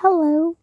Hello.